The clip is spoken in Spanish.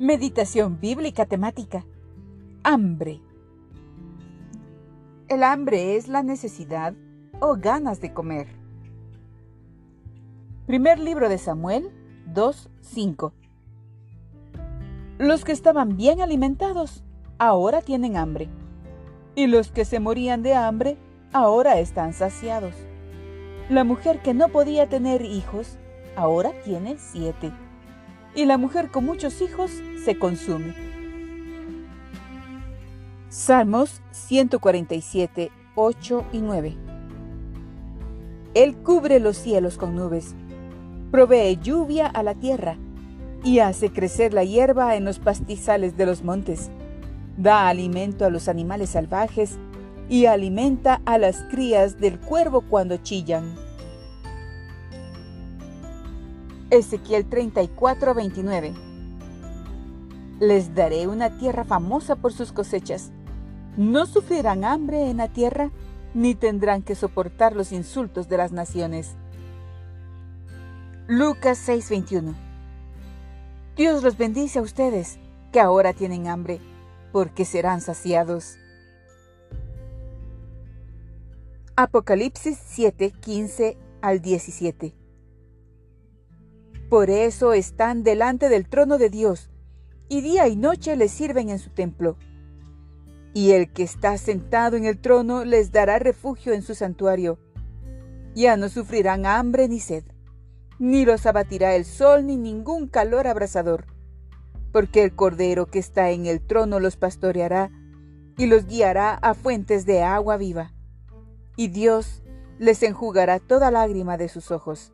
Meditación bíblica temática. Hambre. El hambre es la necesidad o ganas de comer. Primer libro de Samuel 2.5. Los que estaban bien alimentados ahora tienen hambre. Y los que se morían de hambre ahora están saciados. La mujer que no podía tener hijos ahora tiene siete y la mujer con muchos hijos se consume. Salmos 147, 8 y 9. Él cubre los cielos con nubes, provee lluvia a la tierra y hace crecer la hierba en los pastizales de los montes. Da alimento a los animales salvajes y alimenta a las crías del cuervo cuando chillan. Ezequiel 34, 29. Les daré una tierra famosa por sus cosechas. No sufrirán hambre en la tierra, ni tendrán que soportar los insultos de las naciones. Lucas 6:21 Dios los bendice a ustedes, que ahora tienen hambre, porque serán saciados. Apocalipsis 7:15 al 17 por eso están delante del trono de Dios, y día y noche les sirven en su templo. Y el que está sentado en el trono les dará refugio en su santuario. Ya no sufrirán hambre ni sed, ni los abatirá el sol ni ningún calor abrasador, porque el Cordero que está en el trono los pastoreará y los guiará a fuentes de agua viva. Y Dios les enjugará toda lágrima de sus ojos